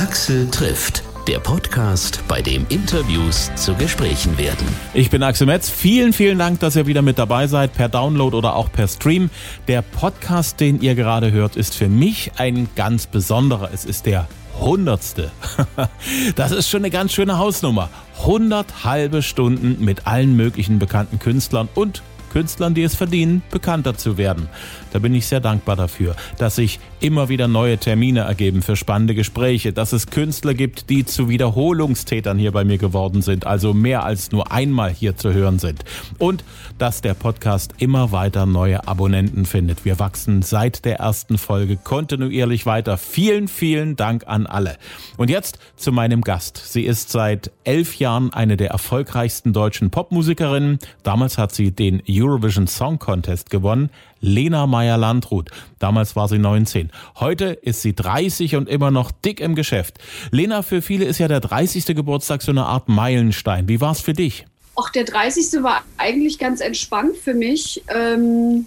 Axel trifft, der Podcast, bei dem Interviews zu Gesprächen werden. Ich bin Axel Metz. Vielen, vielen Dank, dass ihr wieder mit dabei seid, per Download oder auch per Stream. Der Podcast, den ihr gerade hört, ist für mich ein ganz besonderer. Es ist der Hundertste. Das ist schon eine ganz schöne Hausnummer. 100 halbe Stunden mit allen möglichen bekannten Künstlern und Künstlern, die es verdienen, bekannter zu werden. Da bin ich sehr dankbar dafür, dass sich immer wieder neue Termine ergeben für spannende Gespräche, dass es Künstler gibt, die zu Wiederholungstätern hier bei mir geworden sind, also mehr als nur einmal hier zu hören sind. Und dass der Podcast immer weiter neue Abonnenten findet. Wir wachsen seit der ersten Folge kontinuierlich weiter. Vielen, vielen Dank an alle. Und jetzt zu meinem Gast. Sie ist seit elf Jahren eine der erfolgreichsten deutschen Popmusikerinnen. Damals hat sie den Eurovision Song Contest gewonnen. Lena Meyer-Landrut. Damals war sie 19. Heute ist sie 30 und immer noch dick im Geschäft. Lena, für viele ist ja der 30. Geburtstag so eine Art Meilenstein. Wie war es für dich? Ach, der 30. war eigentlich ganz entspannt für mich. Ähm,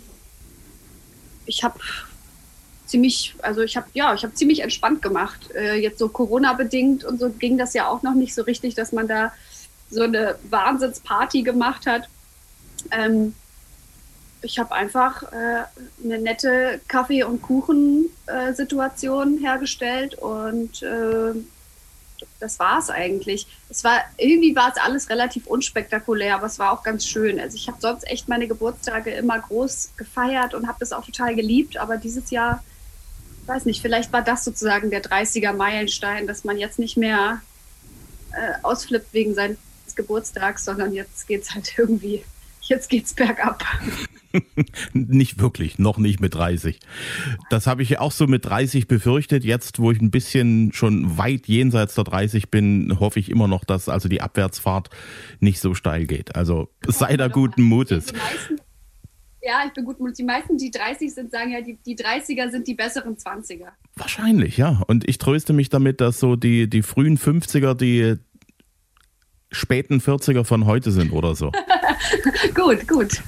ich habe ziemlich, also ich habe ja, ich habe ziemlich entspannt gemacht. Äh, jetzt so Corona-bedingt und so ging das ja auch noch nicht so richtig, dass man da so eine Wahnsinnsparty gemacht hat. Ähm, ich habe einfach äh, eine nette Kaffee- und Kuchen-Situation äh, hergestellt und äh, das war es eigentlich. Es war irgendwie war es alles relativ unspektakulär, aber es war auch ganz schön. Also ich habe sonst echt meine Geburtstage immer groß gefeiert und habe das auch total geliebt, aber dieses Jahr weiß nicht, vielleicht war das sozusagen der 30er Meilenstein, dass man jetzt nicht mehr äh, ausflippt wegen seines Geburtstags, sondern jetzt geht es halt irgendwie, jetzt geht's bergab. nicht wirklich, noch nicht mit 30. Das habe ich auch so mit 30 befürchtet. Jetzt, wo ich ein bisschen schon weit jenseits der 30 bin, hoffe ich immer noch, dass also die Abwärtsfahrt nicht so steil geht. Also sei da guten Mutes. Ja, ich bin gut. Die meisten, die 30 sind, sagen ja, die, die 30er sind die besseren 20er. Wahrscheinlich, ja. Und ich tröste mich damit, dass so die, die frühen 50er die späten 40er von heute sind oder so. gut, gut.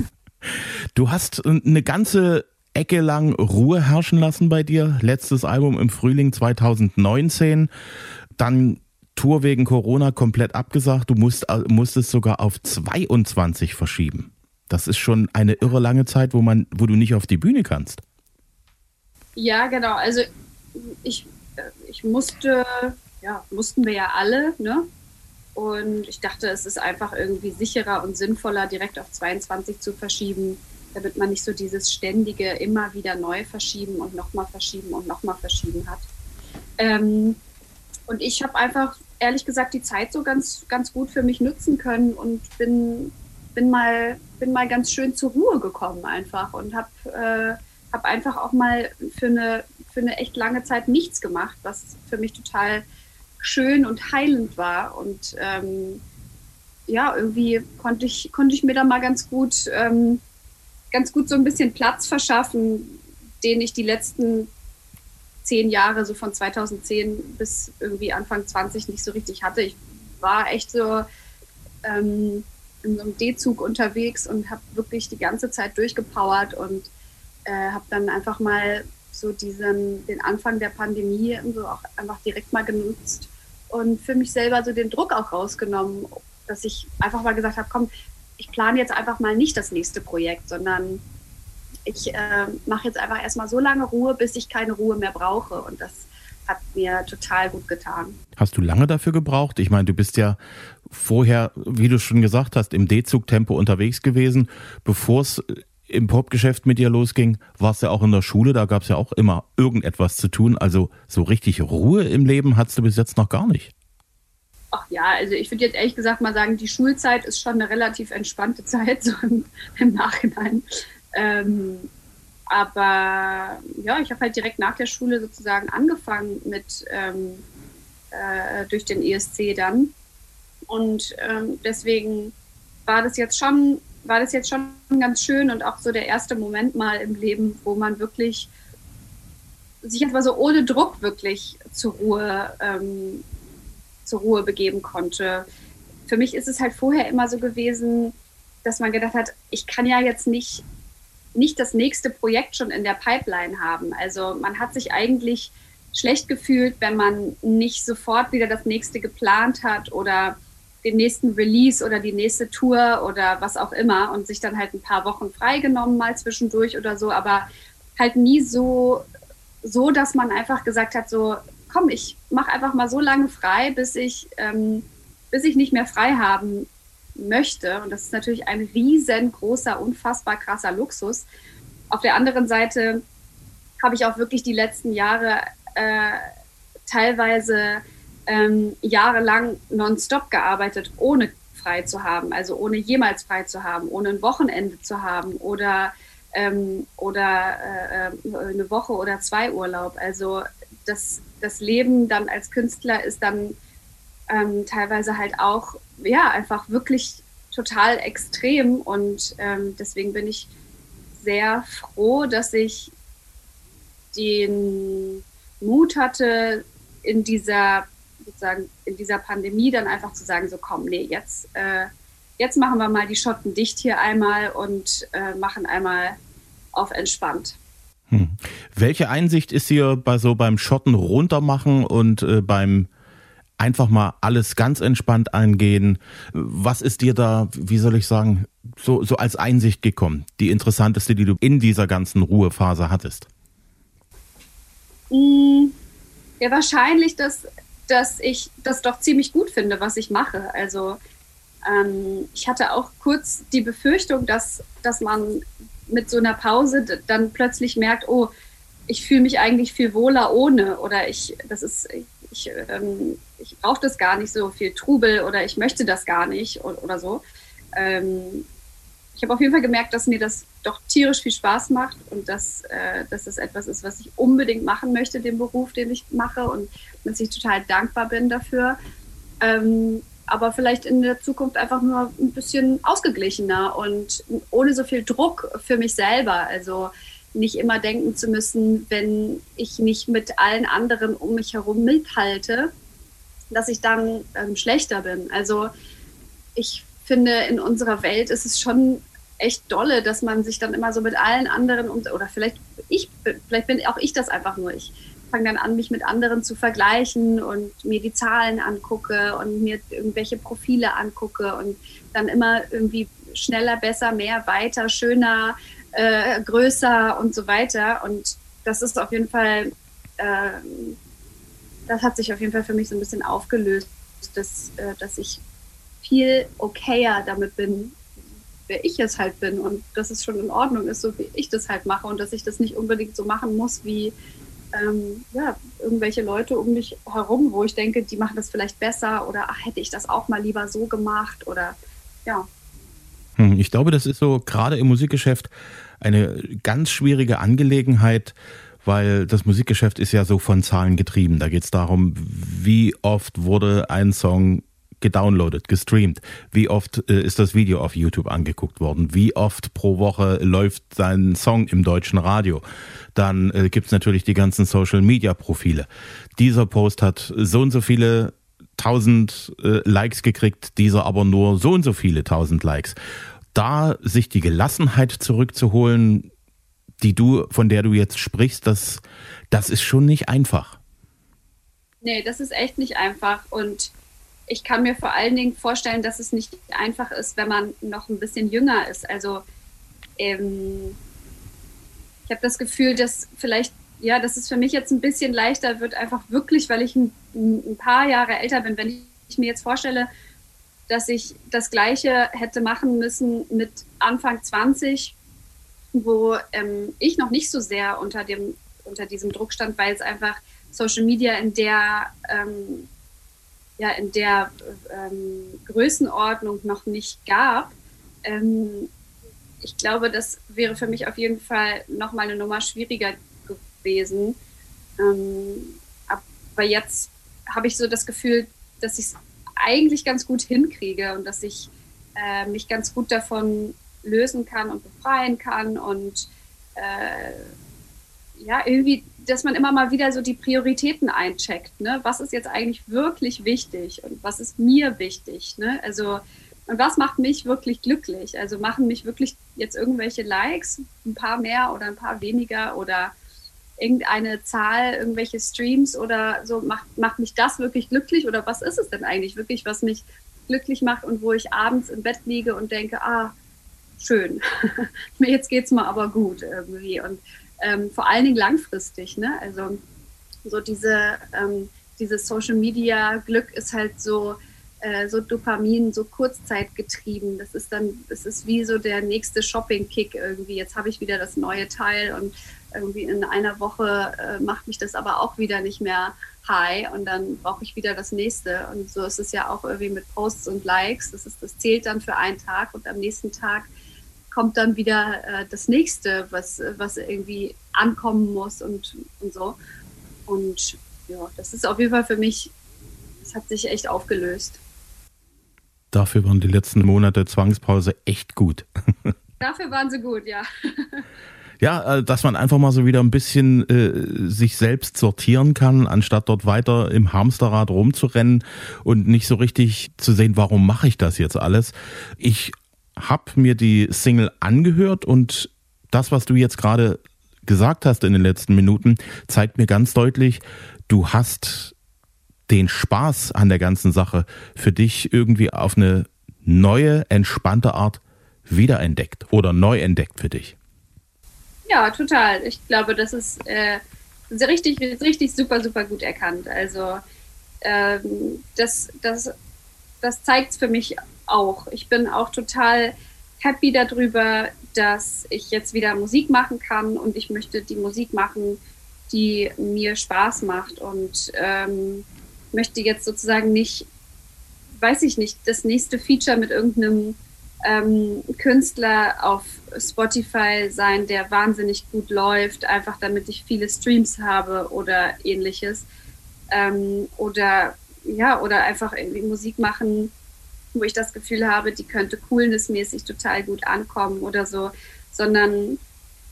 Du hast eine ganze Ecke lang Ruhe herrschen lassen bei dir. Letztes Album im Frühling 2019. Dann Tour wegen Corona komplett abgesagt. Du musst, musstest sogar auf 22 verschieben. Das ist schon eine irre lange Zeit, wo man, wo du nicht auf die Bühne kannst. Ja, genau. Also ich, äh, ich musste, ja, mussten wir ja alle, ne? Und ich dachte, es ist einfach irgendwie sicherer und sinnvoller, direkt auf 22 zu verschieben, damit man nicht so dieses ständige immer wieder neu verschieben und nochmal verschieben und nochmal verschieben hat. Ähm, und ich habe einfach, ehrlich gesagt, die Zeit so ganz, ganz gut für mich nutzen können und bin, bin, mal, bin mal ganz schön zur Ruhe gekommen einfach und habe äh, hab einfach auch mal für eine, für eine echt lange Zeit nichts gemacht, was für mich total schön und heilend war. Und ähm, ja, irgendwie konnte ich, konnte ich mir da mal ganz gut, ähm, ganz gut so ein bisschen Platz verschaffen, den ich die letzten zehn Jahre, so von 2010 bis irgendwie Anfang 20 nicht so richtig hatte. Ich war echt so ähm, in so einem D-Zug unterwegs und habe wirklich die ganze Zeit durchgepowert und äh, habe dann einfach mal so diesen, den Anfang der Pandemie so auch einfach direkt mal genutzt, und für mich selber so den Druck auch rausgenommen, dass ich einfach mal gesagt habe, komm, ich plane jetzt einfach mal nicht das nächste Projekt, sondern ich äh, mache jetzt einfach erstmal so lange Ruhe, bis ich keine Ruhe mehr brauche. Und das hat mir total gut getan. Hast du lange dafür gebraucht? Ich meine, du bist ja vorher, wie du schon gesagt hast, im D-Zug-Tempo unterwegs gewesen, bevor es im Popgeschäft mit dir losging, warst ja auch in der Schule, da gab es ja auch immer irgendetwas zu tun. Also so richtig Ruhe im Leben hattest du bis jetzt noch gar nicht. Ach ja, also ich würde jetzt ehrlich gesagt mal sagen, die Schulzeit ist schon eine relativ entspannte Zeit, so im, im Nachhinein. Ähm, aber ja, ich habe halt direkt nach der Schule sozusagen angefangen mit ähm, äh, durch den ESC dann. Und ähm, deswegen war das jetzt schon war das jetzt schon ganz schön und auch so der erste Moment mal im Leben, wo man wirklich sich jetzt mal so ohne Druck wirklich zur Ruhe, ähm, zur Ruhe begeben konnte. Für mich ist es halt vorher immer so gewesen, dass man gedacht hat, ich kann ja jetzt nicht, nicht das nächste Projekt schon in der Pipeline haben. Also man hat sich eigentlich schlecht gefühlt, wenn man nicht sofort wieder das nächste geplant hat oder den nächsten Release oder die nächste Tour oder was auch immer und sich dann halt ein paar Wochen freigenommen mal zwischendurch oder so, aber halt nie so, so dass man einfach gesagt hat, so, komm, ich mache einfach mal so lange frei, bis ich, ähm, bis ich nicht mehr frei haben möchte. Und das ist natürlich ein riesengroßer, unfassbar krasser Luxus. Auf der anderen Seite habe ich auch wirklich die letzten Jahre äh, teilweise ähm, jahrelang nonstop gearbeitet, ohne frei zu haben, also ohne jemals frei zu haben, ohne ein Wochenende zu haben oder, ähm, oder äh, äh, eine Woche oder zwei Urlaub. Also das, das Leben dann als Künstler ist dann ähm, teilweise halt auch, ja, einfach wirklich total extrem und ähm, deswegen bin ich sehr froh, dass ich den Mut hatte, in dieser sozusagen in dieser Pandemie dann einfach zu sagen, so komm, nee, jetzt, äh, jetzt machen wir mal die Schotten dicht hier einmal und äh, machen einmal auf entspannt. Hm. Welche Einsicht ist hier bei so beim Schotten runtermachen und äh, beim einfach mal alles ganz entspannt angehen? Was ist dir da, wie soll ich sagen, so, so als Einsicht gekommen? Die interessanteste, die du in dieser ganzen Ruhephase hattest? Hm, ja, wahrscheinlich, dass dass ich das doch ziemlich gut finde, was ich mache. Also ähm, ich hatte auch kurz die Befürchtung, dass, dass man mit so einer Pause dann plötzlich merkt, oh, ich fühle mich eigentlich viel wohler ohne oder ich, das ist, ich, ähm, ich brauche das gar nicht so viel Trubel oder ich möchte das gar nicht oder, oder so. Ähm, ich habe auf jeden Fall gemerkt, dass mir das doch tierisch viel Spaß macht und dass, äh, dass das etwas ist, was ich unbedingt machen möchte, den Beruf, den ich mache und dass ich total dankbar bin dafür. Ähm, aber vielleicht in der Zukunft einfach nur ein bisschen ausgeglichener und ohne so viel Druck für mich selber. Also nicht immer denken zu müssen, wenn ich nicht mit allen anderen um mich herum mithalte, dass ich dann ähm, schlechter bin. Also ich finde, in unserer Welt ist es schon echt dolle, dass man sich dann immer so mit allen anderen und oder vielleicht ich vielleicht bin auch ich das einfach nur. Ich fange dann an, mich mit anderen zu vergleichen und mir die Zahlen angucke und mir irgendwelche Profile angucke und dann immer irgendwie schneller, besser, mehr, weiter, schöner, äh, größer und so weiter. Und das ist auf jeden Fall, äh, das hat sich auf jeden Fall für mich so ein bisschen aufgelöst, dass, äh, dass ich viel okayer damit bin, wer ich es halt bin und dass es schon in Ordnung ist, so wie ich das halt mache und dass ich das nicht unbedingt so machen muss wie ähm, ja, irgendwelche Leute um mich herum, wo ich denke, die machen das vielleicht besser oder ach, hätte ich das auch mal lieber so gemacht oder ja. Hm, ich glaube, das ist so gerade im Musikgeschäft eine ganz schwierige Angelegenheit, weil das Musikgeschäft ist ja so von Zahlen getrieben. Da geht es darum, wie oft wurde ein Song gedownloadet, gestreamt? Wie oft äh, ist das Video auf YouTube angeguckt worden? Wie oft pro Woche läuft sein Song im deutschen Radio? Dann äh, gibt es natürlich die ganzen Social-Media-Profile. Dieser Post hat so und so viele tausend äh, Likes gekriegt, dieser aber nur so und so viele tausend Likes. Da sich die Gelassenheit zurückzuholen, die du, von der du jetzt sprichst, das, das ist schon nicht einfach. Nee, das ist echt nicht einfach. Und ich kann mir vor allen Dingen vorstellen, dass es nicht einfach ist, wenn man noch ein bisschen jünger ist. Also ähm, ich habe das Gefühl, dass vielleicht, ja, dass es für mich jetzt ein bisschen leichter wird, einfach wirklich, weil ich ein, ein paar Jahre älter bin. Wenn ich mir jetzt vorstelle, dass ich das Gleiche hätte machen müssen mit Anfang 20, wo ähm, ich noch nicht so sehr unter, dem, unter diesem Druck stand, weil es einfach Social Media in der ähm, ja in der ähm, Größenordnung noch nicht gab. Ähm, ich glaube, das wäre für mich auf jeden Fall nochmal eine Nummer schwieriger gewesen. Ähm, aber jetzt habe ich so das Gefühl, dass ich es eigentlich ganz gut hinkriege und dass ich äh, mich ganz gut davon lösen kann und befreien kann und äh, ja, irgendwie dass man immer mal wieder so die Prioritäten eincheckt. Ne? Was ist jetzt eigentlich wirklich wichtig und was ist mir wichtig? Ne? Also, und was macht mich wirklich glücklich? Also machen mich wirklich jetzt irgendwelche Likes, ein paar mehr oder ein paar weniger oder irgendeine Zahl, irgendwelche Streams oder so, macht, macht mich das wirklich glücklich oder was ist es denn eigentlich wirklich, was mich glücklich macht und wo ich abends im Bett liege und denke, ah, schön, jetzt geht es mir aber gut irgendwie und ähm, vor allen Dingen langfristig, ne? also so diese, ähm, dieses Social Media Glück ist halt so, äh, so Dopamin, so kurzzeitgetrieben. Das ist dann, es ist wie so der nächste Shopping-Kick irgendwie. Jetzt habe ich wieder das neue Teil und irgendwie in einer Woche äh, macht mich das aber auch wieder nicht mehr high und dann brauche ich wieder das nächste. Und so ist es ja auch irgendwie mit Posts und Likes. Das, ist, das zählt dann für einen Tag und am nächsten Tag kommt dann wieder äh, das nächste, was, was irgendwie ankommen muss und, und so. Und ja, das ist auf jeden Fall für mich, das hat sich echt aufgelöst. Dafür waren die letzten Monate Zwangspause echt gut. Dafür waren sie gut, ja. Ja, äh, dass man einfach mal so wieder ein bisschen äh, sich selbst sortieren kann, anstatt dort weiter im Hamsterrad rumzurennen und nicht so richtig zu sehen, warum mache ich das jetzt alles. Ich habe mir die Single angehört und das, was du jetzt gerade gesagt hast in den letzten Minuten, zeigt mir ganz deutlich, du hast den Spaß an der ganzen Sache für dich irgendwie auf eine neue, entspannte Art wiederentdeckt oder neu entdeckt für dich. Ja, total. Ich glaube, das ist äh, richtig, richtig super, super gut erkannt. Also ähm, das, das, das zeigt es für mich auch. Ich bin auch total happy darüber, dass ich jetzt wieder Musik machen kann und ich möchte die Musik machen, die mir Spaß macht und ähm, möchte jetzt sozusagen nicht, weiß ich nicht, das nächste Feature mit irgendeinem ähm, Künstler auf Spotify sein, der wahnsinnig gut läuft, einfach damit ich viele Streams habe oder ähnliches. Ähm, oder ja, oder einfach irgendwie Musik machen, wo ich das Gefühl habe, die könnte coolnessmäßig total gut ankommen oder so, sondern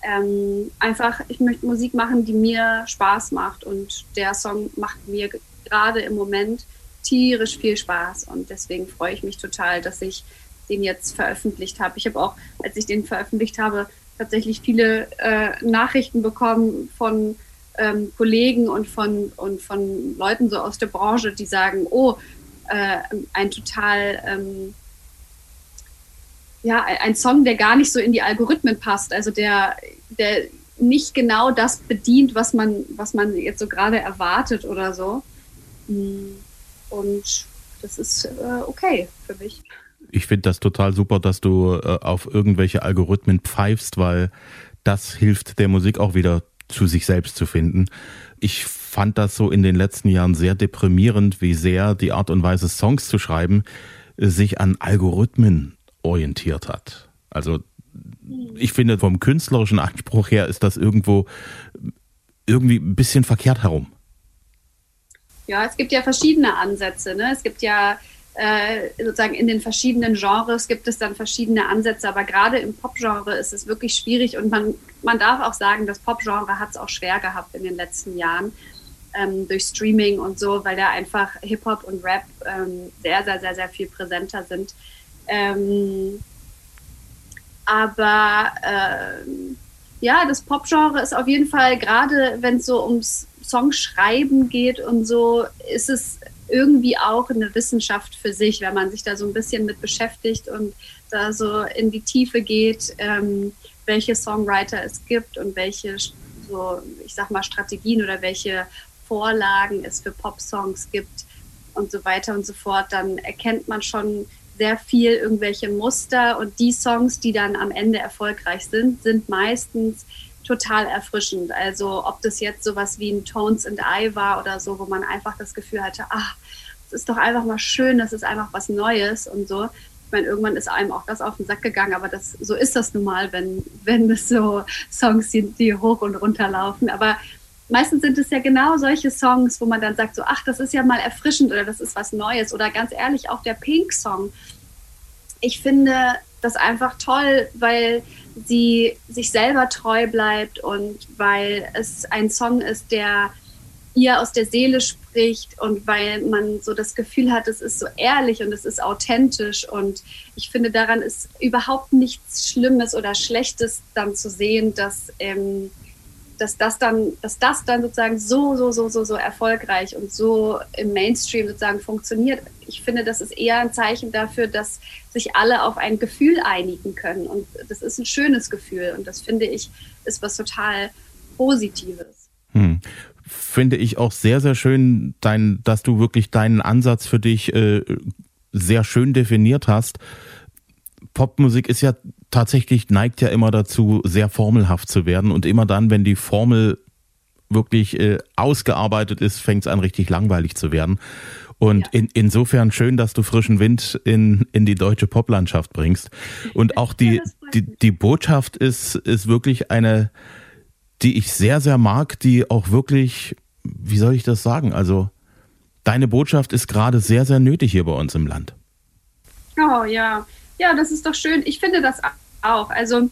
ähm, einfach, ich möchte Musik machen, die mir Spaß macht und der Song macht mir gerade im Moment tierisch viel Spaß und deswegen freue ich mich total, dass ich den jetzt veröffentlicht habe. Ich habe auch, als ich den veröffentlicht habe, tatsächlich viele äh, Nachrichten bekommen von ähm, Kollegen und von, und von Leuten so aus der Branche, die sagen, oh, äh, ein total, ähm, ja, ein Song, der gar nicht so in die Algorithmen passt, also der, der nicht genau das bedient, was man, was man jetzt so gerade erwartet oder so. Mm, und das ist äh, okay für mich. Ich finde das total super, dass du äh, auf irgendwelche Algorithmen pfeifst, weil das hilft der Musik auch wieder zu sich selbst zu finden. Ich fand das so in den letzten Jahren sehr deprimierend, wie sehr die Art und Weise, Songs zu schreiben, sich an Algorithmen orientiert hat. Also ich finde, vom künstlerischen Anspruch her ist das irgendwo irgendwie ein bisschen verkehrt herum. Ja, es gibt ja verschiedene Ansätze. Ne? Es gibt ja äh, sozusagen in den verschiedenen Genres gibt es dann verschiedene Ansätze, aber gerade im Pop-Genre ist es wirklich schwierig und man, man darf auch sagen, das Pop-Genre hat es auch schwer gehabt in den letzten Jahren ähm, durch Streaming und so, weil da einfach Hip-Hop und Rap ähm, sehr, sehr, sehr, sehr viel präsenter sind. Ähm, aber äh, ja, das Pop-Genre ist auf jeden Fall, gerade wenn es so ums Songschreiben geht und so, ist es irgendwie auch eine Wissenschaft für sich, wenn man sich da so ein bisschen mit beschäftigt und da so in die Tiefe geht, ähm, welche Songwriter es gibt und welche, so, ich sag mal, Strategien oder welche Vorlagen es für Pop-Songs gibt und so weiter und so fort, dann erkennt man schon sehr viel irgendwelche Muster und die Songs, die dann am Ende erfolgreich sind, sind meistens total erfrischend. Also ob das jetzt sowas wie ein Tones and I war oder so, wo man einfach das Gefühl hatte, ach, es ist doch einfach mal schön, das ist einfach was Neues und so. Ich meine, irgendwann ist einem auch das auf den Sack gegangen, aber das, so ist das nun mal, wenn, wenn es so Songs sind, die hoch und runter laufen. Aber meistens sind es ja genau solche Songs, wo man dann sagt, so, ach, das ist ja mal erfrischend oder das ist was Neues. Oder ganz ehrlich, auch der Pink-Song. Ich finde das einfach toll, weil sie sich selber treu bleibt und weil es ein Song ist, der ihr aus der Seele spricht und weil man so das Gefühl hat, es ist so ehrlich und es ist authentisch. Und ich finde daran ist überhaupt nichts Schlimmes oder Schlechtes dann zu sehen, dass ähm, dass das dann, dass das dann sozusagen so, so, so, so, so erfolgreich und so im Mainstream sozusagen funktioniert. Ich finde, das ist eher ein Zeichen dafür, dass sich alle auf ein Gefühl einigen können. Und das ist ein schönes Gefühl. Und das finde ich, ist was total Positives. Hm. Finde ich auch sehr, sehr schön, dein, dass du wirklich deinen Ansatz für dich äh, sehr schön definiert hast. Popmusik ist ja tatsächlich neigt ja immer dazu, sehr formelhaft zu werden. Und immer dann, wenn die Formel wirklich äh, ausgearbeitet ist, fängt es an, richtig langweilig zu werden. Und ja. in, insofern schön, dass du frischen Wind in, in die deutsche Poplandschaft bringst. Und auch die, die, die Botschaft ist, ist wirklich eine, die ich sehr, sehr mag, die auch wirklich, wie soll ich das sagen? Also, deine Botschaft ist gerade sehr, sehr nötig hier bei uns im Land. Oh ja, ja, das ist doch schön. Ich finde das auch. Also,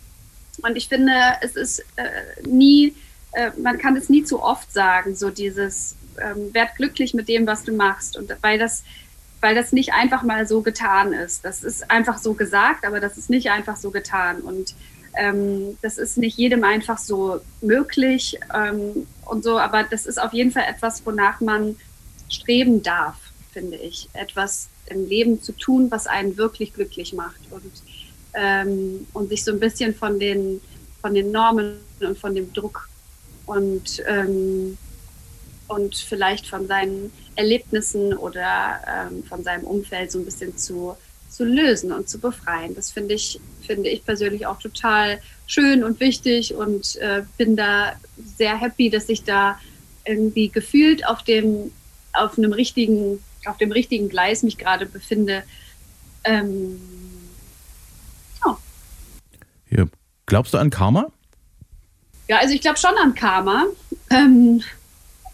und ich finde, es ist äh, nie, äh, man kann es nie zu oft sagen, so dieses, ähm, werd glücklich mit dem, was du machst. Und weil das, weil das nicht einfach mal so getan ist. Das ist einfach so gesagt, aber das ist nicht einfach so getan. Und ähm, das ist nicht jedem einfach so möglich ähm, und so, aber das ist auf jeden Fall etwas, wonach man streben darf, finde ich. Etwas im Leben zu tun, was einen wirklich glücklich macht. Und ähm, und sich so ein bisschen von den, von den Normen und von dem Druck und, ähm, und vielleicht von seinen Erlebnissen oder ähm, von seinem Umfeld so ein bisschen zu, zu lösen und zu befreien. Das finde ich, finde ich persönlich auch total schön und wichtig und äh, bin da sehr happy, dass ich da irgendwie gefühlt auf dem, auf einem richtigen, auf dem richtigen Gleis mich gerade befinde. Ähm, ja. Glaubst du an Karma? Ja, also ich glaube schon an Karma. Ähm,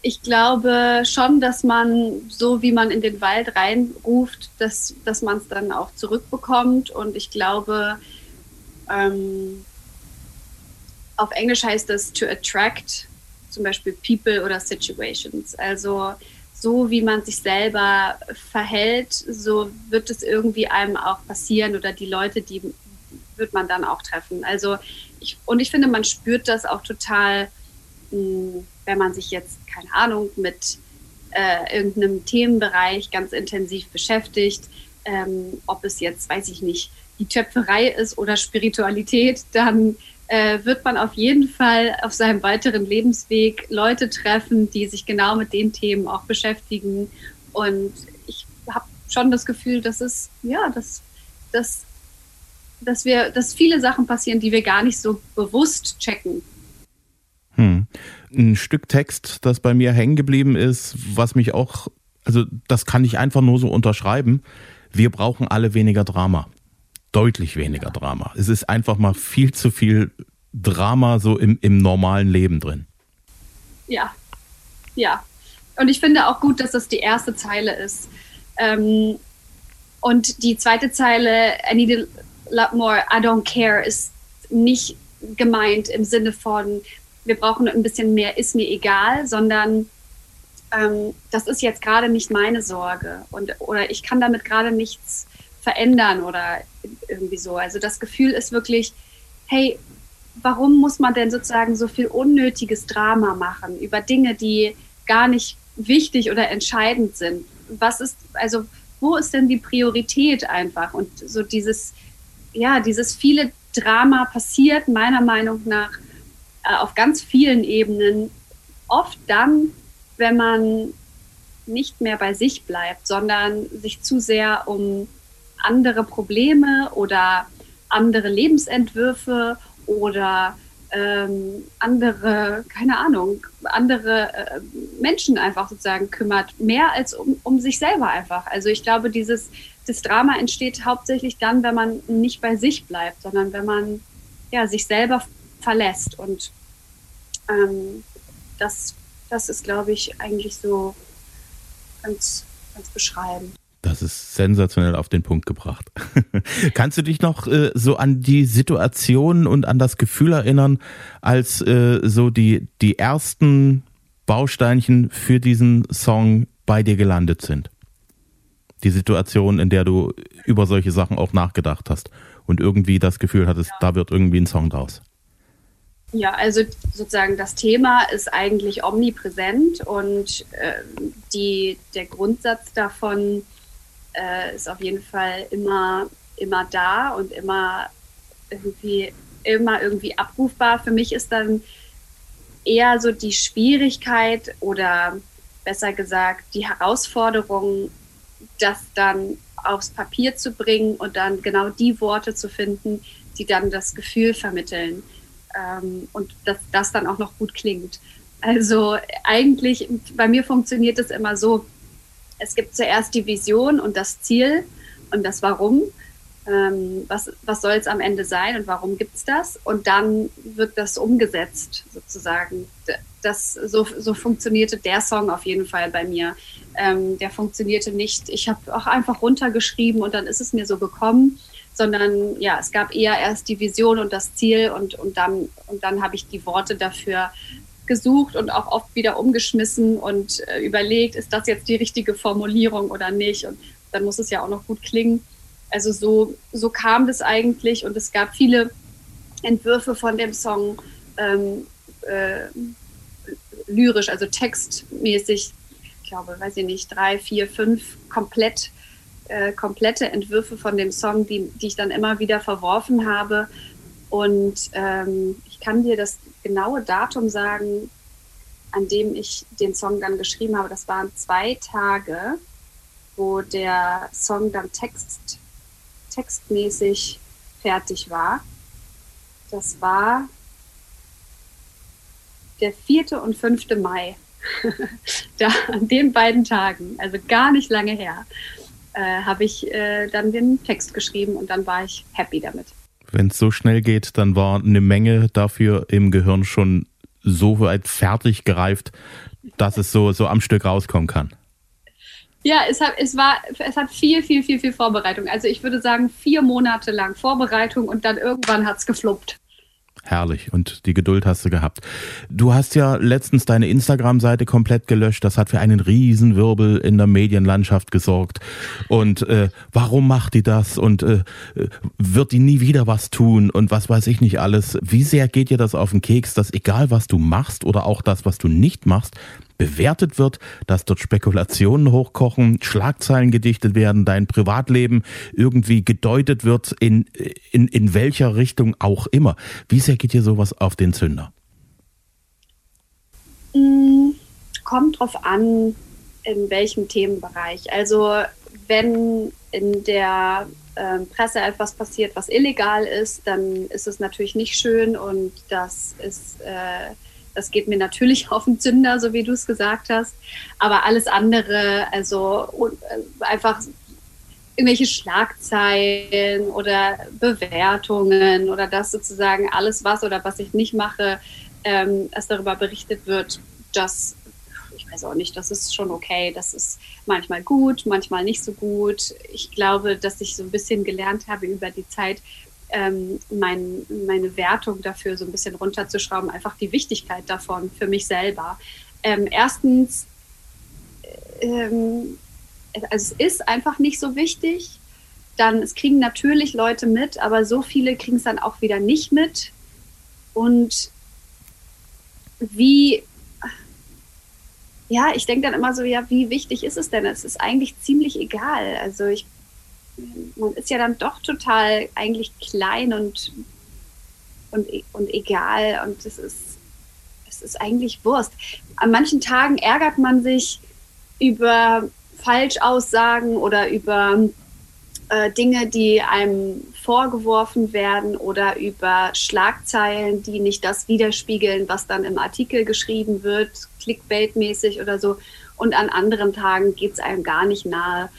ich glaube schon, dass man, so wie man in den Wald reinruft, dass, dass man es dann auch zurückbekommt. Und ich glaube, ähm, auf Englisch heißt das to attract zum Beispiel people oder situations. Also so wie man sich selber verhält, so wird es irgendwie einem auch passieren oder die Leute, die wird man dann auch treffen. Also ich, und ich finde, man spürt das auch total, hm, wenn man sich jetzt, keine Ahnung, mit äh, irgendeinem Themenbereich ganz intensiv beschäftigt, ähm, ob es jetzt, weiß ich nicht, die Töpferei ist oder Spiritualität, dann äh, wird man auf jeden Fall auf seinem weiteren Lebensweg Leute treffen, die sich genau mit den Themen auch beschäftigen. Und ich habe schon das Gefühl, dass es, ja, dass, dass dass wir, dass viele Sachen passieren, die wir gar nicht so bewusst checken. Hm. Ein Stück Text, das bei mir hängen geblieben ist, was mich auch, also das kann ich einfach nur so unterschreiben. Wir brauchen alle weniger Drama. Deutlich weniger Drama. Es ist einfach mal viel zu viel Drama so im, im normalen Leben drin. Ja, ja. Und ich finde auch gut, dass das die erste Zeile ist. Ähm, und die zweite Zeile, I need a lot more I don't care ist nicht gemeint im Sinne von, wir brauchen ein bisschen mehr, ist mir egal, sondern ähm, das ist jetzt gerade nicht meine Sorge und oder ich kann damit gerade nichts verändern oder irgendwie so. Also das Gefühl ist wirklich, hey, warum muss man denn sozusagen so viel unnötiges Drama machen über Dinge, die gar nicht wichtig oder entscheidend sind? Was ist, also wo ist denn die Priorität einfach? Und so dieses, ja, dieses viele Drama passiert meiner Meinung nach äh, auf ganz vielen Ebenen oft dann, wenn man nicht mehr bei sich bleibt, sondern sich zu sehr um andere Probleme oder andere Lebensentwürfe oder ähm, andere, keine Ahnung, andere äh, Menschen einfach sozusagen kümmert, mehr als um, um sich selber einfach. Also ich glaube, dieses das Drama entsteht hauptsächlich dann, wenn man nicht bei sich bleibt, sondern wenn man ja, sich selber verlässt. Und ähm, das, das ist, glaube ich, eigentlich so ganz, ganz beschreibend. Das ist sensationell auf den Punkt gebracht. Kannst du dich noch äh, so an die Situation und an das Gefühl erinnern, als äh, so die, die ersten Bausteinchen für diesen Song bei dir gelandet sind? Die Situation, in der du über solche Sachen auch nachgedacht hast und irgendwie das Gefühl hattest, da wird irgendwie ein Song draus? Ja, also sozusagen das Thema ist eigentlich omnipräsent und äh, die, der Grundsatz davon äh, ist auf jeden Fall immer, immer da und immer irgendwie, immer irgendwie abrufbar. Für mich ist dann eher so die Schwierigkeit oder besser gesagt die Herausforderung, das dann aufs Papier zu bringen und dann genau die Worte zu finden, die dann das Gefühl vermitteln ähm, und dass das dann auch noch gut klingt. Also eigentlich, bei mir funktioniert es immer so, es gibt zuerst die Vision und das Ziel und das Warum. Ähm, was, was soll es am Ende sein und warum gibt es das? Und dann wird das umgesetzt sozusagen. Das, so, so funktionierte der Song auf jeden Fall bei mir. Ähm, der funktionierte nicht. Ich habe auch einfach runtergeschrieben und dann ist es mir so gekommen sondern ja, es gab eher erst die Vision und das Ziel und, und dann, und dann habe ich die Worte dafür gesucht und auch oft wieder umgeschmissen und äh, überlegt, ist das jetzt die richtige Formulierung oder nicht? Und dann muss es ja auch noch gut klingen. Also so, so kam das eigentlich und es gab viele Entwürfe von dem Song ähm, äh, lyrisch, also textmäßig, ich glaube, weiß ich nicht, drei, vier, fünf komplett äh, komplette Entwürfe von dem Song, die, die ich dann immer wieder verworfen habe. Und ähm, ich kann dir das genaue Datum sagen, an dem ich den Song dann geschrieben habe. Das waren zwei Tage, wo der Song dann Text, textmäßig fertig war. Das war der 4. und 5. Mai. da, an den beiden Tagen, also gar nicht lange her äh, habe ich äh, dann den Text geschrieben und dann war ich happy damit. Wenn es so schnell geht, dann war eine Menge dafür im Gehirn schon so weit fertig gereift, dass es so, so am Stück rauskommen kann. Ja, es hat, es, war, es hat viel, viel, viel, viel Vorbereitung. Also ich würde sagen, vier Monate lang Vorbereitung und dann irgendwann hat es gefluppt. Herrlich. Und die Geduld hast du gehabt. Du hast ja letztens deine Instagram-Seite komplett gelöscht. Das hat für einen Riesenwirbel in der Medienlandschaft gesorgt. Und äh, warum macht die das? Und äh, wird die nie wieder was tun? Und was weiß ich nicht alles. Wie sehr geht dir das auf den Keks, dass egal was du machst oder auch das, was du nicht machst, bewertet wird, dass dort Spekulationen hochkochen, Schlagzeilen gedichtet werden, dein Privatleben irgendwie gedeutet wird, in, in, in welcher Richtung auch immer. Wie sehr geht dir sowas auf den Zünder? Mm, kommt drauf an, in welchem Themenbereich. Also wenn in der äh, Presse etwas passiert, was illegal ist, dann ist es natürlich nicht schön und das ist äh, das geht mir natürlich auf den Zünder, so wie du es gesagt hast. Aber alles andere, also äh, einfach irgendwelche Schlagzeilen oder Bewertungen oder das sozusagen alles was oder was ich nicht mache, ähm, dass darüber berichtet wird, das, ich weiß auch nicht, das ist schon okay. Das ist manchmal gut, manchmal nicht so gut. Ich glaube, dass ich so ein bisschen gelernt habe über die Zeit, ähm, mein, meine Wertung dafür so ein bisschen runterzuschrauben, einfach die Wichtigkeit davon für mich selber. Ähm, erstens, ähm, also es ist einfach nicht so wichtig. Dann, es kriegen natürlich Leute mit, aber so viele kriegen es dann auch wieder nicht mit. Und wie, ja, ich denke dann immer so, ja, wie wichtig ist es denn? Es ist eigentlich ziemlich egal. Also ich man ist ja dann doch total eigentlich klein und, und, und egal und es ist, es ist eigentlich Wurst. An manchen Tagen ärgert man sich über Falschaussagen oder über äh, Dinge, die einem vorgeworfen werden oder über Schlagzeilen, die nicht das widerspiegeln, was dann im Artikel geschrieben wird, clickbait-mäßig oder so. Und an anderen Tagen geht es einem gar nicht nahe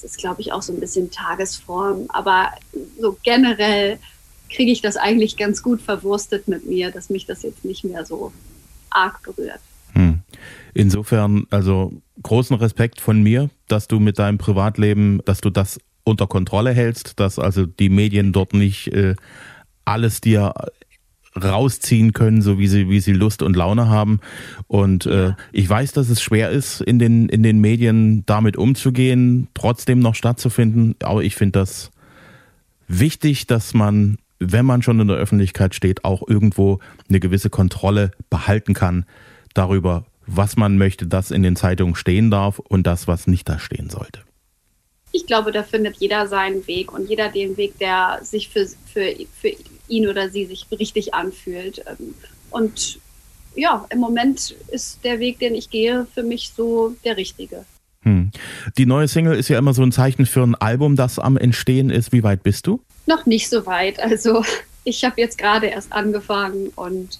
das ist, glaube ich, auch so ein bisschen Tagesform. Aber so generell kriege ich das eigentlich ganz gut verwurstet mit mir, dass mich das jetzt nicht mehr so arg berührt. Hm. Insofern, also großen Respekt von mir, dass du mit deinem Privatleben, dass du das unter Kontrolle hältst, dass also die Medien dort nicht äh, alles dir rausziehen können, so wie sie, wie sie Lust und Laune haben. Und äh, ich weiß, dass es schwer ist, in den, in den Medien damit umzugehen, trotzdem noch stattzufinden. Aber ich finde das wichtig, dass man wenn man schon in der Öffentlichkeit steht, auch irgendwo eine gewisse Kontrolle behalten kann darüber, was man möchte, dass in den Zeitungen stehen darf und das, was nicht da stehen sollte. Ich glaube, da findet jeder seinen Weg und jeder den Weg, der sich für, für, für ihn oder sie sich richtig anfühlt. Ähm, und ja, im Moment ist der Weg, den ich gehe, für mich so der richtige. Hm. Die neue Single ist ja immer so ein Zeichen für ein Album, das am Entstehen ist. Wie weit bist du? Noch nicht so weit. Also ich habe jetzt gerade erst angefangen und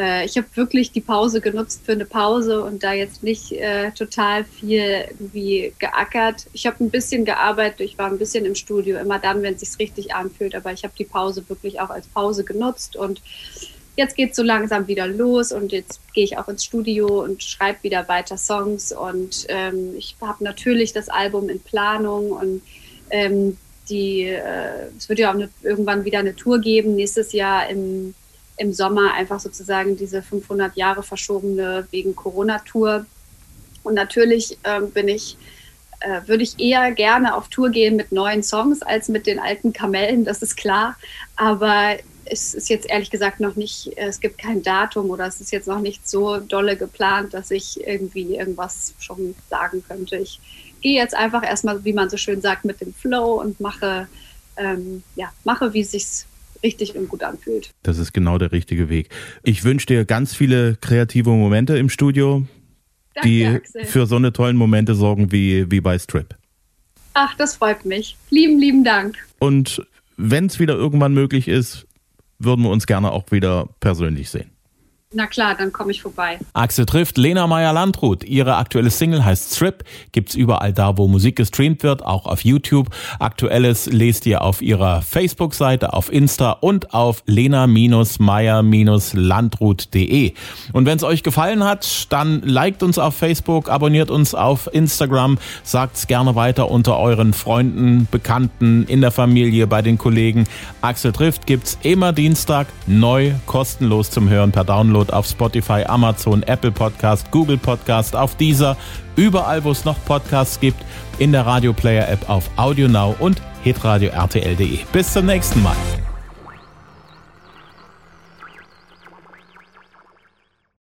äh, ich habe wirklich die Pause genutzt für eine Pause und da jetzt nicht äh, total viel irgendwie geackert. Ich habe ein bisschen gearbeitet, ich war ein bisschen im Studio, immer dann, wenn es sich richtig anfühlt, aber ich habe die Pause wirklich auch als Pause genutzt und jetzt geht es so langsam wieder los und jetzt gehe ich auch ins Studio und schreibe wieder weiter Songs und ähm, ich habe natürlich das Album in Planung und ähm, die, äh, es wird ja auch eine, irgendwann wieder eine Tour geben, nächstes Jahr im, im Sommer einfach sozusagen diese 500 Jahre verschobene wegen Corona-Tour. Und natürlich ähm, bin ich, äh, würde ich eher gerne auf Tour gehen mit neuen Songs als mit den alten Kamellen, das ist klar. Aber es ist jetzt ehrlich gesagt noch nicht, es gibt kein Datum oder es ist jetzt noch nicht so dolle geplant, dass ich irgendwie irgendwas schon sagen könnte. Ich gehe jetzt einfach erstmal, wie man so schön sagt, mit dem Flow und mache, ähm, ja, mache, wie es sich richtig und gut anfühlt. Das ist genau der richtige Weg. Ich wünsche dir ganz viele kreative Momente im Studio, Danke, die Axel. für so eine tollen Momente sorgen wie, wie bei Strip. Ach, das freut mich. Lieben, lieben Dank. Und wenn es wieder irgendwann möglich ist, würden wir uns gerne auch wieder persönlich sehen. Na klar, dann komme ich vorbei. Axel trifft Lena Meyer-Landrut. Ihre aktuelle Single heißt Strip. Gibt's überall da, wo Musik gestreamt wird, auch auf YouTube. Aktuelles lest ihr auf ihrer Facebook-Seite, auf Insta und auf lena-meyer-landrut.de. Und wenn es euch gefallen hat, dann liked uns auf Facebook, abonniert uns auf Instagram, sagt's gerne weiter unter euren Freunden, Bekannten, in der Familie, bei den Kollegen. Axel trifft gibt's immer Dienstag neu, kostenlos zum Hören per Download Download auf Spotify, Amazon, Apple Podcast, Google Podcast, auf dieser, überall, wo es noch Podcasts gibt, in der Radio Player App auf AudioNow und hitradio RTL.de. Bis zum nächsten Mal.